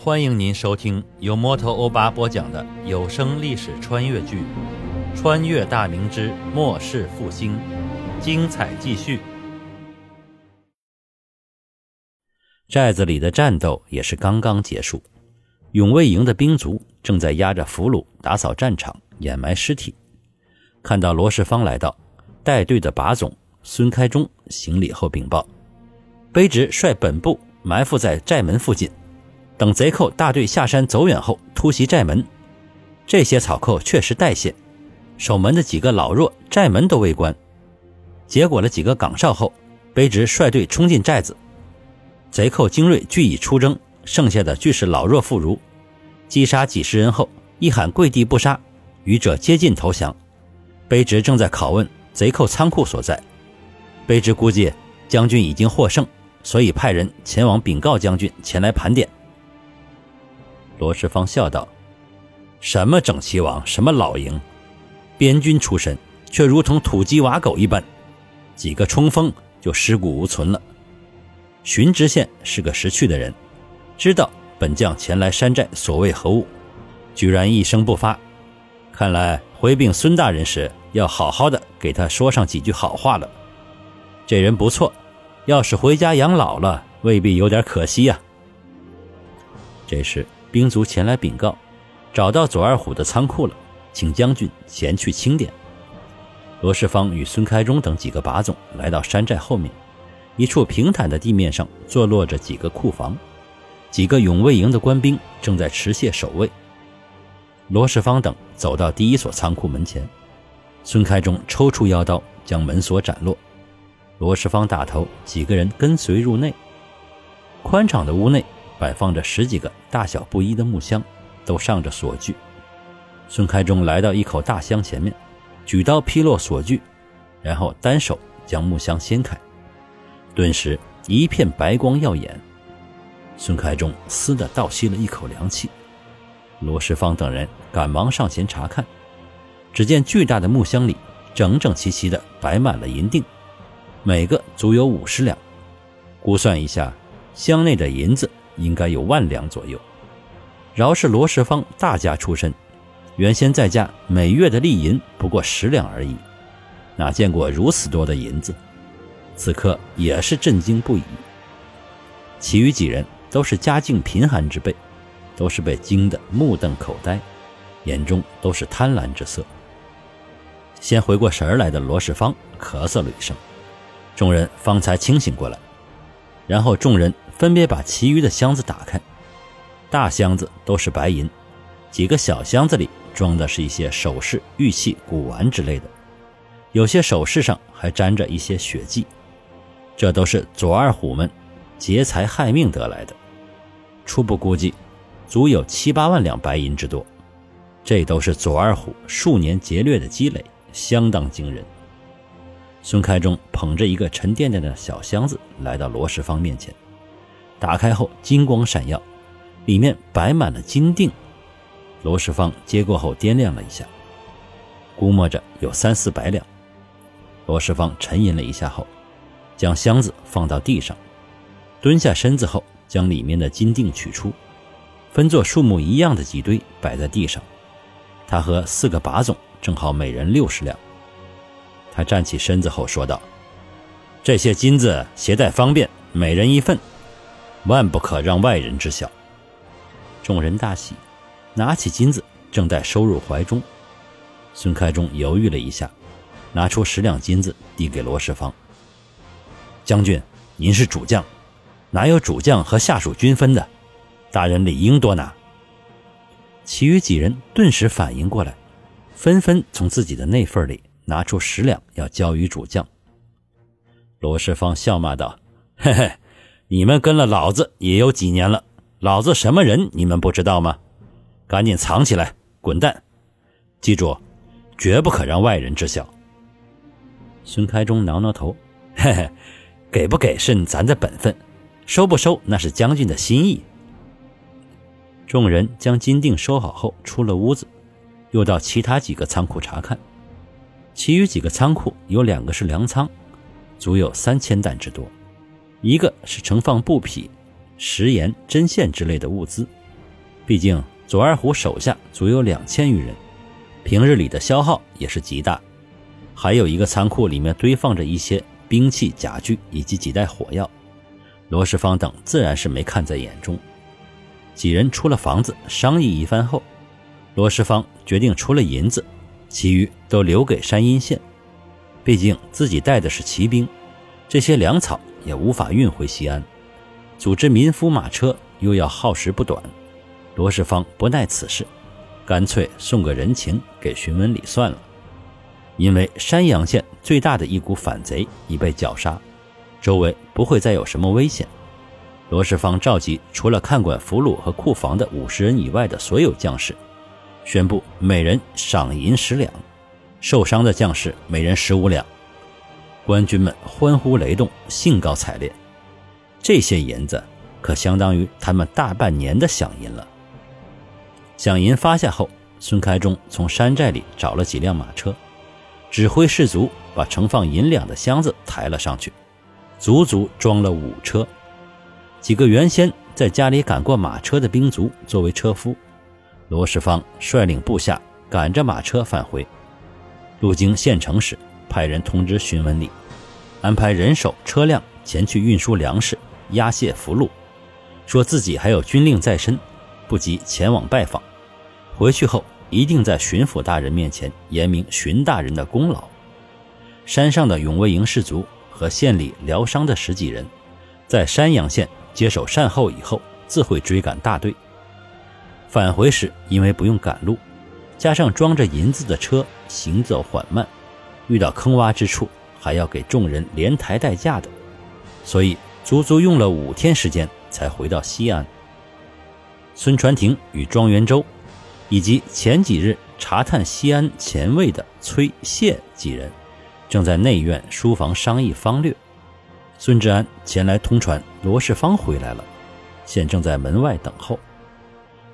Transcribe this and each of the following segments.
欢迎您收听由摩托欧巴播讲的有声历史穿越剧《穿越大明之末世复兴》，精彩继续。寨子里的战斗也是刚刚结束，永卫营的兵卒正在押着俘虏打扫战场、掩埋尸体。看到罗世芳来到，带队的把总孙开忠行礼后禀报：卑职率本部埋伏在寨门附近。等贼寇大队下山走远后，突袭寨门。这些草寇确实带线，守门的几个老弱，寨门都未关。结果了几个岗哨后，卑职率队冲进寨子。贼寇精锐俱已出征，剩下的俱是老弱妇孺。击杀几十人后，一喊跪地不杀，余者接近投降。卑职正在拷问贼寇仓库所在。卑职估计将军已经获胜，所以派人前往禀告将军前来盘点。罗世芳笑道：“什么整齐王，什么老营，边军出身，却如同土鸡瓦狗一般，几个冲锋就尸骨无存了。荀知县是个识趣的人，知道本将前来山寨所谓何物，居然一声不发。看来回禀孙大人时，要好好的给他说上几句好话了。这人不错，要是回家养老了，未必有点可惜呀。”这时。兵卒前来禀告，找到左二虎的仓库了，请将军前去清点。罗世芳与孙开忠等几个把总来到山寨后面，一处平坦的地面上坐落着几个库房，几个永卫营的官兵正在持械守卫。罗世芳等走到第一所仓库门前，孙开忠抽出腰刀将门锁斩落。罗世芳打头，几个人跟随入内。宽敞的屋内。摆放着十几个大小不一的木箱，都上着锁具。孙开忠来到一口大箱前面，举刀劈落锁具，然后单手将木箱掀开，顿时一片白光耀眼。孙开忠嘶的倒吸了一口凉气。罗世芳等人赶忙上前查看，只见巨大的木箱里整整齐齐地摆满了银锭，每个足有五十两。估算一下，箱内的银子。应该有万两左右。饶是罗世芳大家出身，原先在家每月的利银不过十两而已，哪见过如此多的银子？此刻也是震惊不已。其余几人都是家境贫寒之辈，都是被惊得目瞪口呆，眼中都是贪婪之色。先回过神来的罗世芳咳嗽了一声，众人方才清醒过来，然后众人。分别把其余的箱子打开，大箱子都是白银，几个小箱子里装的是一些首饰、玉器、古玩之类的，有些首饰上还沾着一些血迹，这都是左二虎们劫财害命得来的。初步估计，足有七八万两白银之多，这都是左二虎数年劫掠的积累，相当惊人。孙开忠捧着一个沉甸甸的小箱子来到罗世芳面前。打开后，金光闪耀，里面摆满了金锭。罗世芳接过后掂量了一下，估摸着有三四百两。罗世芳沉吟了一下后，将箱子放到地上，蹲下身子后，将里面的金锭取出，分作数目一样的几堆摆在地上。他和四个把总正好每人六十两。他站起身子后说道：“这些金子携带方便，每人一份。”万不可让外人知晓。众人大喜，拿起金子正待收入怀中，孙开忠犹豫了一下，拿出十两金子递给罗世芳：“将军，您是主将，哪有主将和下属均分的？大人理应多拿。”其余几人顿时反应过来，纷纷从自己的内份里拿出十两要交于主将。罗世芳笑骂道：“嘿嘿。”你们跟了老子也有几年了，老子什么人你们不知道吗？赶紧藏起来，滚蛋！记住，绝不可让外人知晓。孙开忠挠挠头，嘿嘿，给不给是咱的本分，收不收那是将军的心意。众人将金锭收好后，出了屋子，又到其他几个仓库查看。其余几个仓库有两个是粮仓，足有三千担之多。一个是盛放布匹、食盐、针线之类的物资，毕竟左二虎手下足有两千余人，平日里的消耗也是极大。还有一个仓库里面堆放着一些兵器、甲具以及几袋火药，罗世芳等自然是没看在眼中。几人出了房子，商议一番后，罗世芳决定除了银子，其余都留给山阴县。毕竟自己带的是骑兵，这些粮草也无法运回西安，组织民夫马车又要耗时不短。罗世芳不耐此事，干脆送个人情给荀文礼算了。因为山阳县最大的一股反贼已被绞杀，周围不会再有什么危险。罗世芳召集除了看管俘虏和库房的五十人以外的所有将士，宣布每人赏银十两，受伤的将士每人十五两。官军们欢呼雷动，兴高采烈。这些银子可相当于他们大半年的饷银了。饷银发下后，孙开忠从山寨里找了几辆马车，指挥士卒把盛放银两的箱子抬了上去，足足装了五车。几个原先在家里赶过马车的兵卒作为车夫，罗世芳率领部下赶着马车返回。路经县城时，派人通知荀文礼，安排人手车辆前去运输粮食、押解俘虏，说自己还有军令在身，不急前往拜访。回去后，一定在巡抚大人面前言明荀大人的功劳。山上的永卫营士卒和县里疗伤的十几人，在山阳县接手善后以后，自会追赶大队。返回时，因为不用赶路，加上装着银子的车行走缓慢，遇到坑洼之处还要给众人连抬带架的，所以足足用了五天时间才回到西安。孙传庭与庄元周。以及前几日查探西安前卫的崔谢几人，正在内院书房商议方略。孙志安前来通传罗世芳回来了，现正在门外等候。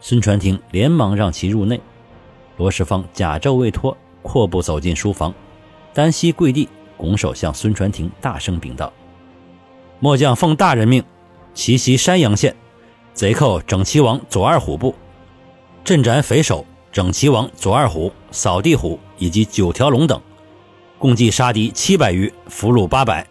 孙传庭连忙让其入内。罗世芳假皱未脱，阔步走进书房，单膝跪地，拱手向孙传庭大声禀道：“末将奉大人命，奇袭山阳县，贼寇整齐王左二虎部。”镇斩匪首整齐王左二虎、扫地虎以及九条龙等，共计杀敌七百余，俘虏八百。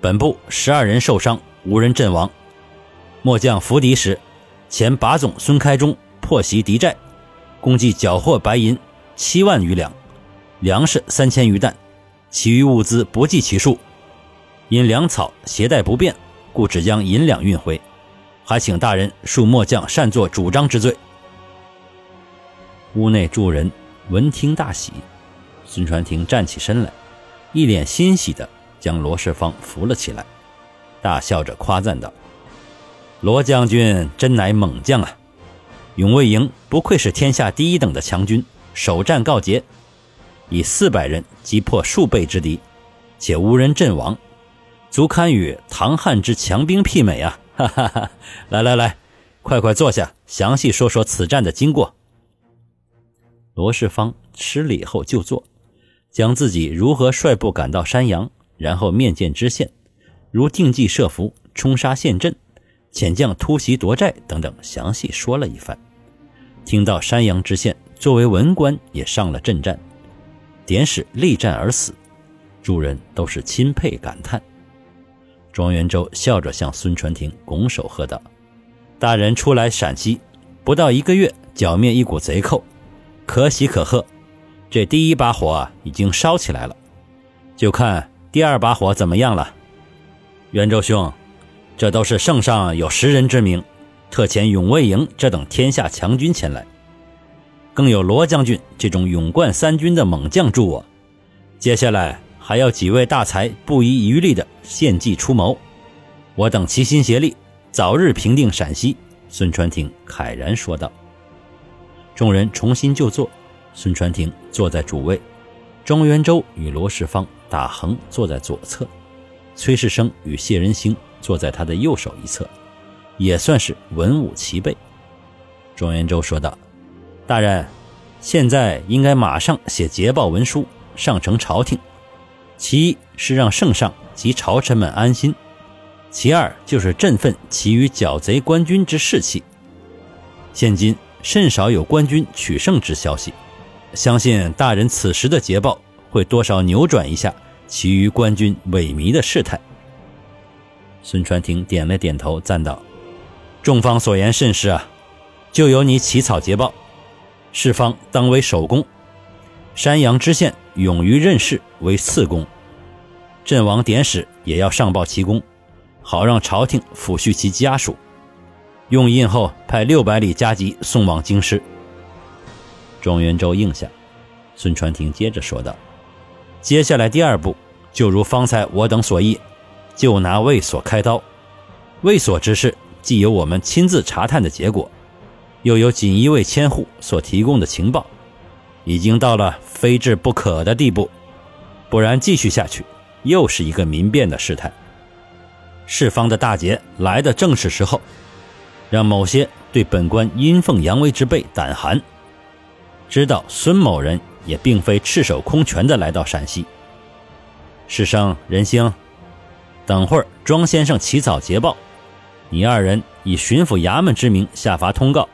本部十二人受伤，无人阵亡。末将伏敌时，前把总孙开忠破袭敌寨，共计缴获白银七万余两，粮食三千余担，其余物资不计其数。因粮草携带不便，故只将银两运回，还请大人恕末将擅作主张之罪。屋内诸人闻听大喜，孙传庭站起身来，一脸欣喜地将罗世芳扶了起来，大笑着夸赞道：“罗将军真乃猛将啊！永卫营不愧是天下第一等的强军，首战告捷，以四百人击破数倍之敌，且无人阵亡，足堪与唐汉之强兵媲美啊！哈哈哈！来来来，快快坐下，详细说说此战的经过。”罗世芳施礼后就坐，将自己如何率部赶到山阳，然后面见知县，如定计设伏、冲杀陷阵、遣将突袭夺寨等等，详细说了一番。听到山阳知县作为文官也上了阵战，典史力战而死，诸人都是钦佩感叹。庄元周笑着向孙传庭拱手喝道：“大人初来陕西，不到一个月，剿灭一股贼寇。”可喜可贺，这第一把火已经烧起来了，就看第二把火怎么样了。元周兄，这都是圣上有识人之明，特遣永卫营这等天下强军前来，更有罗将军这种勇冠三军的猛将助我。接下来还要几位大才不遗余力的献计出谋，我等齐心协力，早日平定陕西。孙传庭慨然说道。众人重新就坐，孙传庭坐在主位，庄元周与罗世芳打横坐在左侧，崔世生与谢仁兴坐在他的右手一侧，也算是文武齐备。庄元周说道：“大人，现在应该马上写捷报文书上呈朝廷，其一是让圣上及朝臣们安心，其二就是振奋其余剿贼官军之士气。现今。”甚少有官军取胜之消息。相信大人此时的捷报会多少扭转一下其余官军萎靡的事态。孙传庭点了点头，赞道：“众方所言甚是啊，就由你起草捷报，事方当为首功。山阳知县勇于任事为次功，阵亡典史也要上报其功，好让朝廷抚恤其家属。用印后派六百里加急送往京师。”庄元周应下，孙传庭接着说道：“接下来第二步，就如方才我等所议。”就拿卫所开刀，卫所之事既有我们亲自查探的结果，又有锦衣卫千户所提供的情报，已经到了非治不可的地步。不然继续下去，又是一个民变的事态。世方的大劫来的正是时候，让某些对本官阴奉阳违之辈胆寒，知道孙某人也并非赤手空拳的来到陕西。世生仁兴。等会儿，庄先生起草捷报，你二人以巡抚衙门之名下发通告，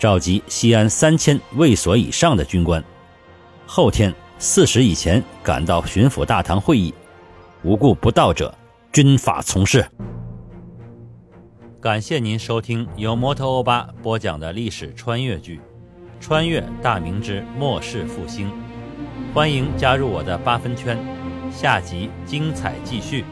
召集西安三千卫所以上的军官，后天四时以前赶到巡抚大堂会议，无故不到者，军法从事。感谢您收听由摩托欧巴播讲的历史穿越剧《穿越大明之末世复兴》，欢迎加入我的八分圈，下集精彩继续。